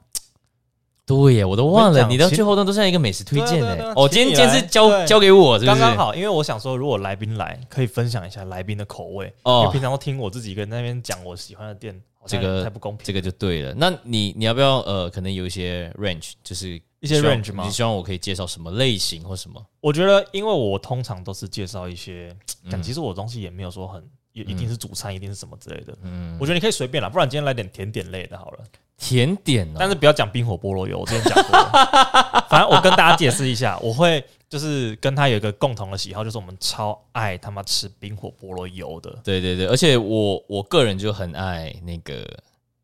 [SPEAKER 1] 对耶，我都忘了，你到最后都都像一个美食推荐呢。哦，今天今天是交交给我，刚刚
[SPEAKER 2] 好，因为我想说，如果来宾来，可以分享一下来宾的口味。哦，因为平常都听我自己一个人在那边讲我喜欢的店。
[SPEAKER 1] 这个太不公平，这个就对了。那你你要不要呃，可能有一些 range，就是
[SPEAKER 2] 一些 range 吗？
[SPEAKER 1] 你希望我可以介绍什么类型或什么？
[SPEAKER 2] 我觉得，因为我通常都是介绍一些，但其实我东西也没有说很，也一定是主餐，一定是什么之类的。嗯，我觉得你可以随便啦，不然今天来点甜点类的好了。
[SPEAKER 1] 甜点，
[SPEAKER 2] 但是不要讲冰火菠萝油，我之前讲过。反正我跟大家解释一下，我会。就是跟他有一个共同的喜好，就是我们超爱他妈吃冰火菠萝油的。
[SPEAKER 1] 对对对，而且我我个人就很爱那个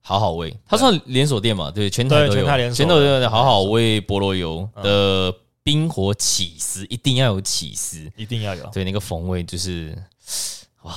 [SPEAKER 1] 好好味，它算连锁店嘛？对，全台都有。全台连锁，全都有好好味菠萝油的冰火起司，一定要有起司，
[SPEAKER 2] 一定要有。
[SPEAKER 1] 对，那个风味就是哇，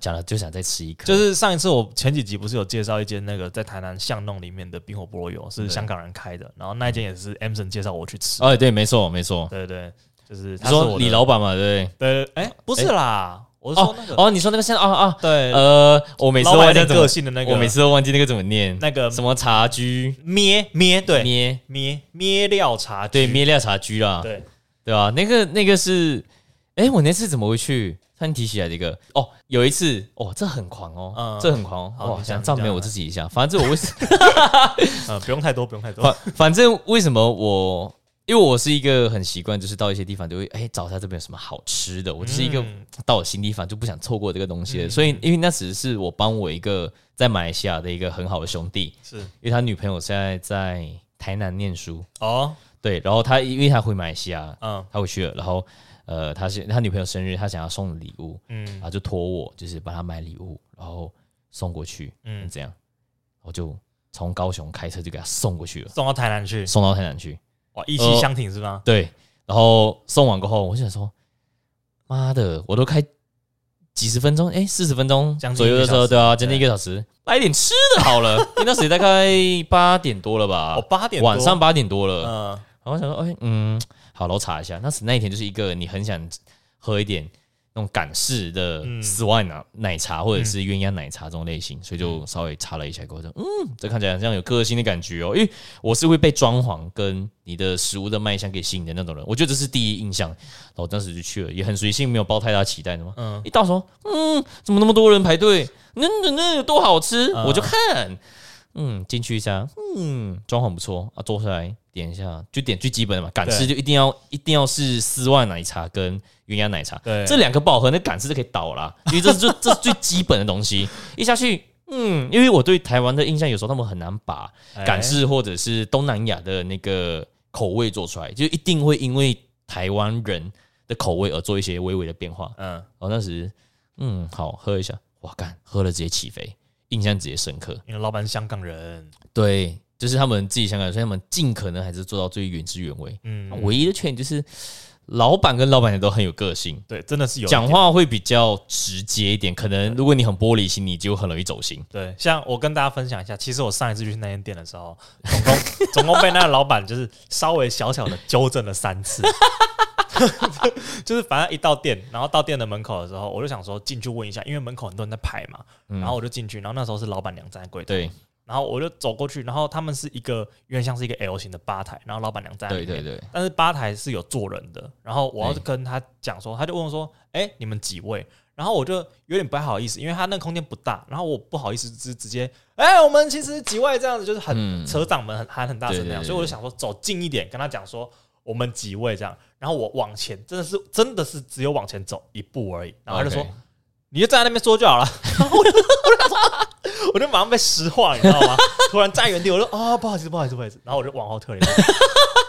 [SPEAKER 1] 讲了就想再吃一颗。
[SPEAKER 2] 就是上一次我前几集不是有介绍一间那个在台南巷弄里面的冰火菠萝油，是香港人开的，然后那一间也是 Emson 介绍我去吃。
[SPEAKER 1] 哦，对，没错，没错，
[SPEAKER 2] 对对，就是
[SPEAKER 1] 他说李老板嘛，对
[SPEAKER 2] 对，哎，不是啦。我说那个
[SPEAKER 1] 哦，你说那个像啊啊，
[SPEAKER 2] 对，
[SPEAKER 1] 呃，我每次都忘记
[SPEAKER 2] 个性的那个，
[SPEAKER 1] 我每次都忘记那个怎么念，
[SPEAKER 2] 那个
[SPEAKER 1] 什么茶居？
[SPEAKER 2] 咩咩，对，
[SPEAKER 1] 咩。
[SPEAKER 2] 咩咩料茶，
[SPEAKER 1] 对，咩料茶居啦，
[SPEAKER 2] 对。
[SPEAKER 1] 对啊，那个那个是，哎，我那次怎么回去？突然提起来这个，哦，有一次，哦，这很狂哦，这很狂哦，想赞美我自己一下，反正我为什
[SPEAKER 2] 么，不用太多，不用太多，
[SPEAKER 1] 反反正为什么我。因为我是一个很习惯，就是到一些地方就会哎找一下这边有什么好吃的。我就是一个到了新地方就不想错过这个东西的。所以因为那只是我帮我一个在马来西亚的一个很好的兄弟，是。因为他女朋友现在在台南念书。哦，对，然后他因为他回马来西亚，嗯，他回去了，然后呃他是他女朋友生日，他想要送礼物，嗯，然后就托我就是帮他买礼物，然后送过去，嗯，这样，我就从高雄开车就给他送过去了，
[SPEAKER 2] 送到台南去，
[SPEAKER 1] 送到台南去。
[SPEAKER 2] 哇，一气相挺是吗？
[SPEAKER 1] 对，然后送完过后，我就想说，妈的，我都开几十分钟，哎，四十分钟左右的时候，对啊，将近一个小时，来点吃的好了。因为那时大概八点多了吧？
[SPEAKER 2] 哦，八点，
[SPEAKER 1] 晚上八点多了。嗯，然后我想说，哎，嗯，好了，我查一下，那时那一天就是一个你很想喝一点。那种港式的丝袜奶奶茶或者是鸳鸯奶茶这种类型，所以就稍微查了一下，过后说，嗯，这看起来像有个性的感觉哦。因为我是会被装潢跟你的食物的卖相给吸引的那种人，我觉得这是第一印象。然后我当时就去了，也很随性，没有抱太大期待的嘛。嗯，一到时候，嗯，怎么那么多人排队？那那那有多好吃？我就看，嗯，进去一下，嗯，装潢不错啊，坐下来点一下，就点最基本的嘛，港式就一定要一定要是丝袜奶茶跟。鸳鸯奶茶，对，这两个不好喝，那港式就可以倒啦，因为这是最 这是最基本的东西。一下去，嗯，因为我对台湾的印象有时候他们很难把港式或者是东南亚的那个口味做出来，就一定会因为台湾人的口味而做一些微微的变化。嗯，然后当时，嗯，好喝一下，哇干，喝了直接起飞，印象直接深刻。
[SPEAKER 2] 因为老板是香港人，
[SPEAKER 1] 对，就是他们自己香港人，所以他们尽可能还是做到最原汁原味。嗯，唯一的缺点就是。老板跟老板娘都很有个性，
[SPEAKER 2] 对，真的是有
[SPEAKER 1] 讲话会比较直接一点。可能如果你很玻璃心，你就很容易走心。
[SPEAKER 2] 对，像我跟大家分享一下，其实我上一次去那间店的时候，总共 总共被那个老板就是稍微小小的纠正了三次，就是反正一到店，然后到店的门口的时候，我就想说进去问一下，因为门口很多人在排嘛，然后我就进去，然后那时候是老板娘站在柜台。对。然后我就走过去，然后他们是一个有点像是一个 L 型的吧台，然后老板娘站在。对对对。但是吧台是有坐人的，然后我要跟他讲说，他就问我说：“哎，你们几位？”然后我就有点不太好意思，因为他那个空间不大，然后我不好意思直直接，哎，我们其实几位这样子，就是很扯掌门很喊很大声那样，所以我就想说走近一点跟他讲说我们几位这样，然后我往前真的是真的是只有往前走一步而已，然后他就说。你就站在那边说就好了，我就我就马上被石化，你知道吗？突然站原地，我说啊，不好意思，不好意思，不好意思。然后我就往后退了一步。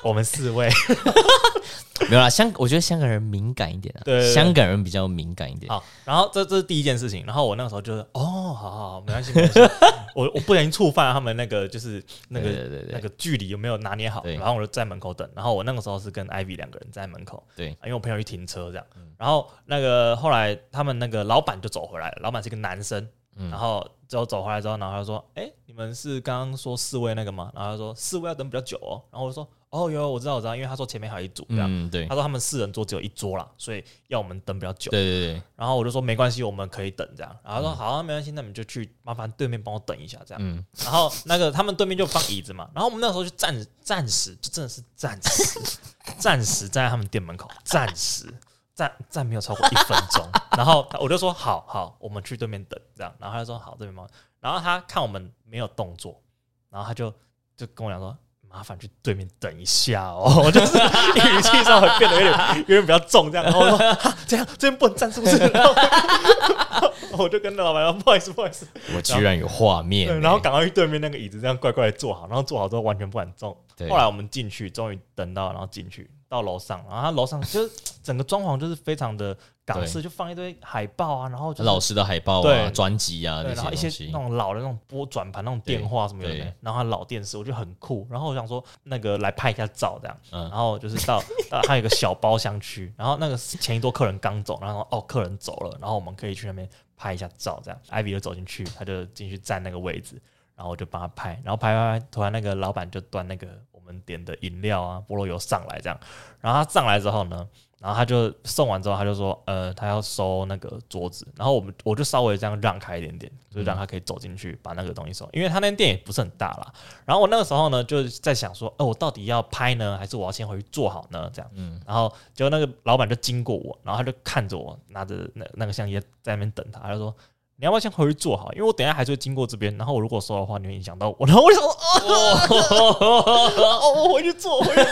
[SPEAKER 2] 我们四位
[SPEAKER 1] 没有啦，香，我觉得香港人敏感一点啊，对，香港人比较敏感一点。
[SPEAKER 2] 好，然后这这是第一件事情。然后我那个时候就是哦，好好好，没关系，没关系。我我不小心触犯他们那个就是那个那个距离有没有拿捏好？然后我就在门口等。然后我那个时候是跟 Ivy 两个人在门口，对，因为我朋友去停车这样。然后那个后来他们那个老板就走回来了，老板是一个男生，然后之后走回来之后，然后他说：“哎，你们是刚刚说四位那个吗？”然后他说：“四位要等比较久哦。”然后我就说。哦，有我知道我知道，因为他说前面还有一组这样，嗯，对，他说他们四人桌只有一桌啦，所以要我们等比较久。
[SPEAKER 1] 对对对。然
[SPEAKER 2] 后我就说没关系，我们可以等这样。然后他说好啊，没关系，那你们就去麻烦对面帮我等一下这样。嗯。然后那个他们对面就放椅子嘛，然后我们那时候就暂暂时就真的是暂时 暂时站在他们店门口，暂时站站没有超过一分钟。然后我就说好好，我们去对面等这样。然后他就说好，这边忙。然后他看我们没有动作，然后他就就跟我讲说。麻烦去对面等一下哦，我就是语气上会变得有点有点比较重，这样。然后我说这样这边不能站是不是？然后我就跟老板说不好意思不好意思，
[SPEAKER 1] 我居然有画面。
[SPEAKER 2] 然后赶快去对面那个椅子这样乖乖的坐好，然后坐好之后完全不敢动。后来我们进去，终于等到，然后进去。到楼上，然后他楼上 就是整个装潢就是非常的港式，就放一堆海报啊，然后
[SPEAKER 1] 老式的海报啊、专辑啊，
[SPEAKER 2] 然后一些那种老的那种拨转盘、那种电话什么的，然后他老电视，我觉得很酷。然后我想说，那个来拍一下照这样，然后就是到到他有一个小包厢区，然后那个前一桌客人刚走，然后哦客人走了，然后我们可以去那边拍一下照这样。艾比就走进去，他就进去占那个位置，然后我就帮他拍，然后拍拍拍，突然那个老板就端那个。点的饮料啊，菠萝油上来这样，然后他上来之后呢，然后他就送完之后，他就说，呃，他要收那个桌子，然后我们我就稍微这样让开一点点，就让他可以走进去把那个东西收，因为他那店也不是很大啦。然后我那个时候呢，就在想说，哦，我到底要拍呢，还是我要先回去做好呢？这样，嗯，然后结果那个老板就经过我，然后他就看着我拿着那那个相机在那边等他，他就说。你要不要先回去坐好？因为我等一下还是会经过这边，然后我如果收的话，你会影响到我。然后我就说：“ 哦，我回去坐，回去坐，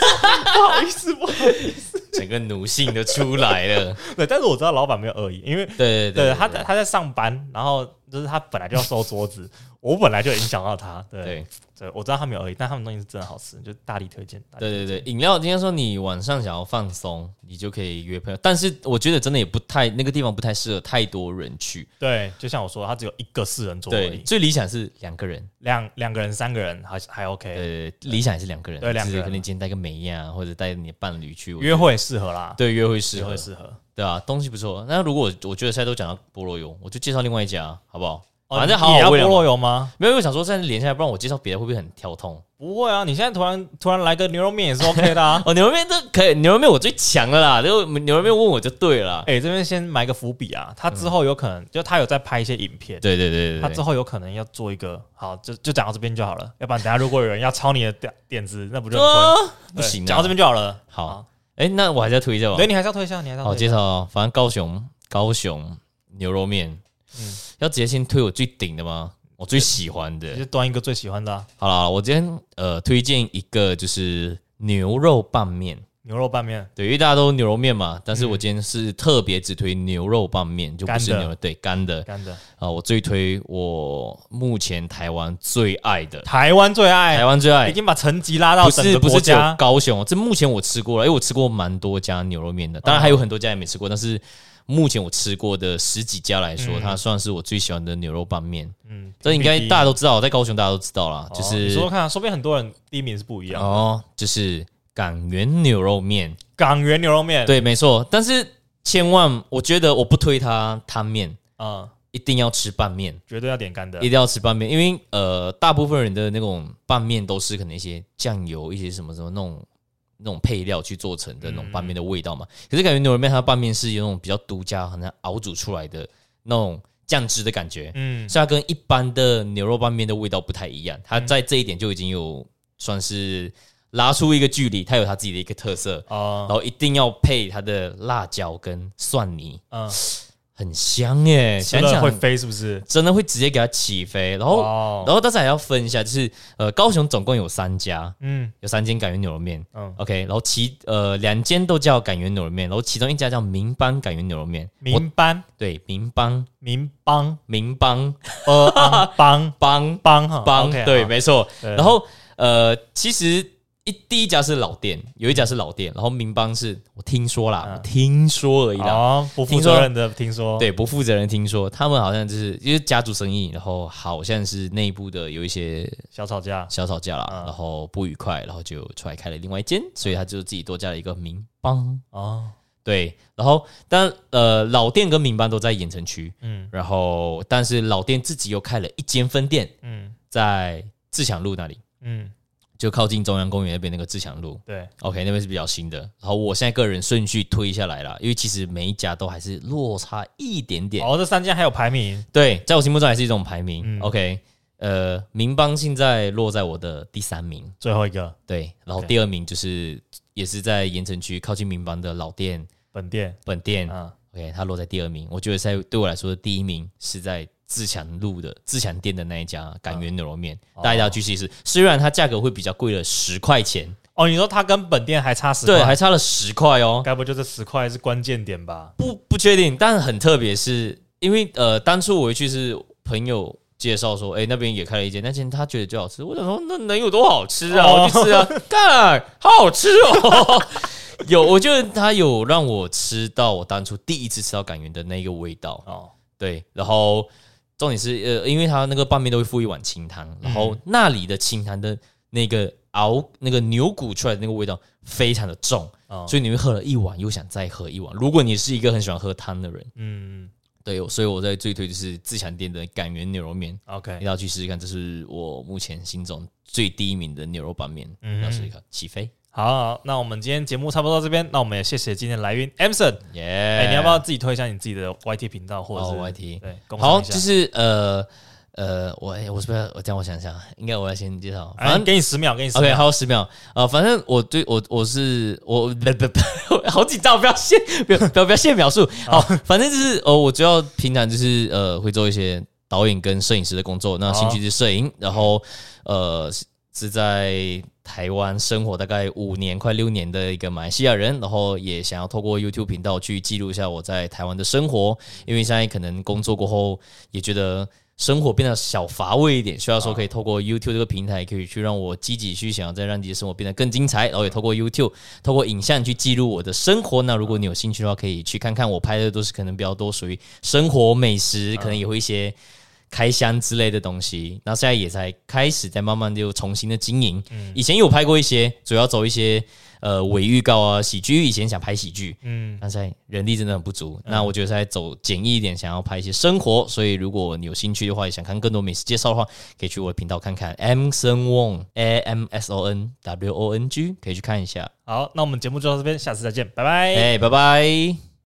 [SPEAKER 2] 不好意思，不好意思。”
[SPEAKER 1] 整个奴性都出来了。
[SPEAKER 2] 对，但是我知道老板没有恶意，因为对对对，他在他在上班，然后就是他本来就要收桌子。我本来就影响到他，对对，对，我知道他们有而已，但他们东西是真的好吃，就大力推荐。
[SPEAKER 1] 对对对，饮料今天说你晚上想要放松，你就可以约朋友，但是我觉得真的也不太那个地方不太适合太多人去。
[SPEAKER 2] 对，就像我说，它只有一个四人桌而已，
[SPEAKER 1] 对，最理想是两个人，
[SPEAKER 2] 两两个人、三个人还还 OK。
[SPEAKER 1] 对，理想也是两个人，
[SPEAKER 2] 对，两个人
[SPEAKER 1] 可能今天带个美亚或者带你的伴侣去
[SPEAKER 2] 约会适合啦。
[SPEAKER 1] 对，约会适合，
[SPEAKER 2] 适合，
[SPEAKER 1] 对啊，东西不错。那如果我觉得现在都讲到菠萝油，我就介绍另外一家，好不好？反正好好
[SPEAKER 2] 菠萝油吗？
[SPEAKER 1] 没有，我想说，现在连下来，不然我介绍别的会不会很跳通？
[SPEAKER 2] 不会啊，你现在突然突然来个牛肉面也是 OK 的啊。
[SPEAKER 1] 哦，牛肉面这可以，牛肉面我最强了啦，就牛肉面问我就对了。
[SPEAKER 2] 哎，这边先埋个伏笔啊，他之后有可能就他有在拍一些影片，
[SPEAKER 1] 对对对，
[SPEAKER 2] 他之后有可能要做一个好，就就讲到这边就好了，要不然等下如果有人要抄你的点点子，那不就很亏？
[SPEAKER 1] 不行，
[SPEAKER 2] 讲到这边就好了。
[SPEAKER 1] 好，哎，那我还是要推一下吧。
[SPEAKER 2] 对，你还是要推一下，你还是要
[SPEAKER 1] 好介绍。反正高雄高雄牛肉面，嗯，要直接先推我最顶的吗？我最喜欢的，
[SPEAKER 2] 就端一个最喜欢的、啊。
[SPEAKER 1] 好了，我今天呃推荐一个就是牛肉拌面。
[SPEAKER 2] 牛肉拌面，
[SPEAKER 1] 对，因为大家都牛肉面嘛，但是我今天是特别只推牛肉拌面，就不是牛肉，对，干的，
[SPEAKER 2] 干的。
[SPEAKER 1] 啊，我最推我目前台湾最爱的，
[SPEAKER 2] 台湾最爱，
[SPEAKER 1] 台湾最爱，
[SPEAKER 2] 已经把层级拉到
[SPEAKER 1] 不是不是只有高雄，这目前我吃过了，因为我吃过蛮多家牛肉面的，当然还有很多家也没吃过，但是。目前我吃过的十几家来说，它算是我最喜欢的牛肉拌面。嗯，这应该大家都知道，在高雄大家都知道啦。就是
[SPEAKER 2] 说说看，说不定很多人第一名是不一样
[SPEAKER 1] 哦。就是港元牛肉面，
[SPEAKER 2] 港元牛肉面，
[SPEAKER 1] 对，没错。但是千万，我觉得我不推它汤面啊，一定要吃拌面，
[SPEAKER 2] 绝对要点干的，
[SPEAKER 1] 一定要吃拌面，因为呃，大部分人的那种拌面都是可能一些酱油，一些什么什么那种。那种配料去做成的那种拌面的味道嘛，嗯、可是感觉牛肉面它的拌面是有那种比较独家，好像熬煮出来的那种酱汁的感觉，嗯，所以它跟一般的牛肉拌面的味道不太一样。它在这一点就已经有算是拉出一个距离，它有它自己的一个特色，哦，然后一定要配它的辣椒跟蒜泥，嗯。很香耶，想想
[SPEAKER 2] 会飞是不是？
[SPEAKER 1] 真的会直接给它起飞，然后，哦、然后大家还要分一下，就是呃，高雄总共有三家，嗯，有三间港园牛肉面，嗯，OK，然后其呃两间都叫港园牛肉面，然后其中一家叫民邦港园牛肉面，
[SPEAKER 2] 民邦？
[SPEAKER 1] 对，民邦。
[SPEAKER 2] 民邦？
[SPEAKER 1] 民邦。
[SPEAKER 2] 呃 邦。
[SPEAKER 1] 邦。邦邦对，没错，然后呃其实。一第一家是老店，有一家是老店，然后民邦是我听说啦，嗯、听说而已啦，
[SPEAKER 2] 哦、不负责任的听说，
[SPEAKER 1] 对，不负责任听说，他们好像就是因为家族生意，然后好像是内部的有一些
[SPEAKER 2] 小吵架，
[SPEAKER 1] 小吵架啦，嗯、然后不愉快，然后就出来开了另外一间，所以他就自己多加了一个民邦。哦，对，然后但呃老店跟民邦都在盐城区，嗯，然后但是老店自己又开了一间分店，嗯，在自强路那里，嗯。就靠近中央公园那边那个自强路，
[SPEAKER 2] 对
[SPEAKER 1] ，OK，那边是比较新的。然后我现在个人顺序推下来了，因为其实每一家都还是落差一点点。
[SPEAKER 2] 哦，这三家还有排名？
[SPEAKER 1] 对，在我心目中还是一种排名。嗯、OK，呃，民邦现在落在我的第三名，
[SPEAKER 2] 最后一个。
[SPEAKER 1] 对，然后第二名就是也是在盐城区靠近民邦的老店
[SPEAKER 2] 本店，
[SPEAKER 1] 本店。嗯，OK，它落在第二名。我觉得在对我来说的第一名是在。自强路的自强店的那一家港源牛肉面，嗯、大家要去试试。虽然它价格会比较贵了十块钱
[SPEAKER 2] 哦，你说它跟本店还差十块，
[SPEAKER 1] 对，还差了十块哦。
[SPEAKER 2] 该不就这十块是关键点吧？
[SPEAKER 1] 不不确定，但很特别，是因为呃，当初我回去是朋友介绍说，哎、欸，那边也开了一间，那间他觉得最好吃。我想说，那能有多好吃啊？哦、我去吃啊，干，好好吃哦。有，我觉得它有让我吃到我当初第一次吃到感源的那个味道哦。对，然后重点是呃，因为它那个拌面都会附一碗清汤，然后那里的清汤的那个熬那个牛骨出来的那个味道非常的重，哦、所以你会喝了一碗又想再喝一碗。如果你是一个很喜欢喝汤的人，嗯。对，所以我在最推就是自强店的感源牛肉面，OK，一定要去试试看，这是我目前心中最第一名的牛肉拌面，嗯，要试试看。起飞，
[SPEAKER 2] 好，好，那我们今天节目差不多到这边，那我们也谢谢今天来宾 Emson，耶，哎，你要不要自己推一下你自己的 YT 频道或者是
[SPEAKER 1] YT？对，好，就是呃。呃，我我是不是我这样？我想想，应该我要先介绍。
[SPEAKER 2] 反正给你十秒，给你十秒。
[SPEAKER 1] OK，还有，十秒。呃，反正我对我我是我不不不，好紧张，不要谢，不要不要不要谢描述。好，反正就是呃，我主要平常就是呃，会做一些导演跟摄影师的工作。那兴趣是摄影，然后呃是在台湾生活大概五年快六年的一个马来西亚人，然后也想要透过 YouTube 频道去记录一下我在台湾的生活，因为现在可能工作过后也觉得。生活变得小乏味一点，需要说可以透过 YouTube 这个平台，可以去让我积极去想要再让自己的生活变得更精彩，然后也透过 YouTube，透过影像去记录我的生活。那如果你有兴趣的话，可以去看看我拍的都是可能比较多属于生活美食，可能也会一些开箱之类的东西。那现在也在开始在慢慢就重新的经营。以前有拍过一些，主要走一些。呃，伪预告啊，喜剧，以前想拍喜剧，嗯，但是人力真的很不足。嗯、那我觉得在走简易一点，想要拍一些生活，所以如果你有兴趣的话，也想看更多美食介绍的话，可以去我的频道看看。Emson Wong，A M S O N W O N G，可以去看一下。
[SPEAKER 2] 好，那我们节目就到这边，下次再见，拜拜。
[SPEAKER 1] 哎，拜拜。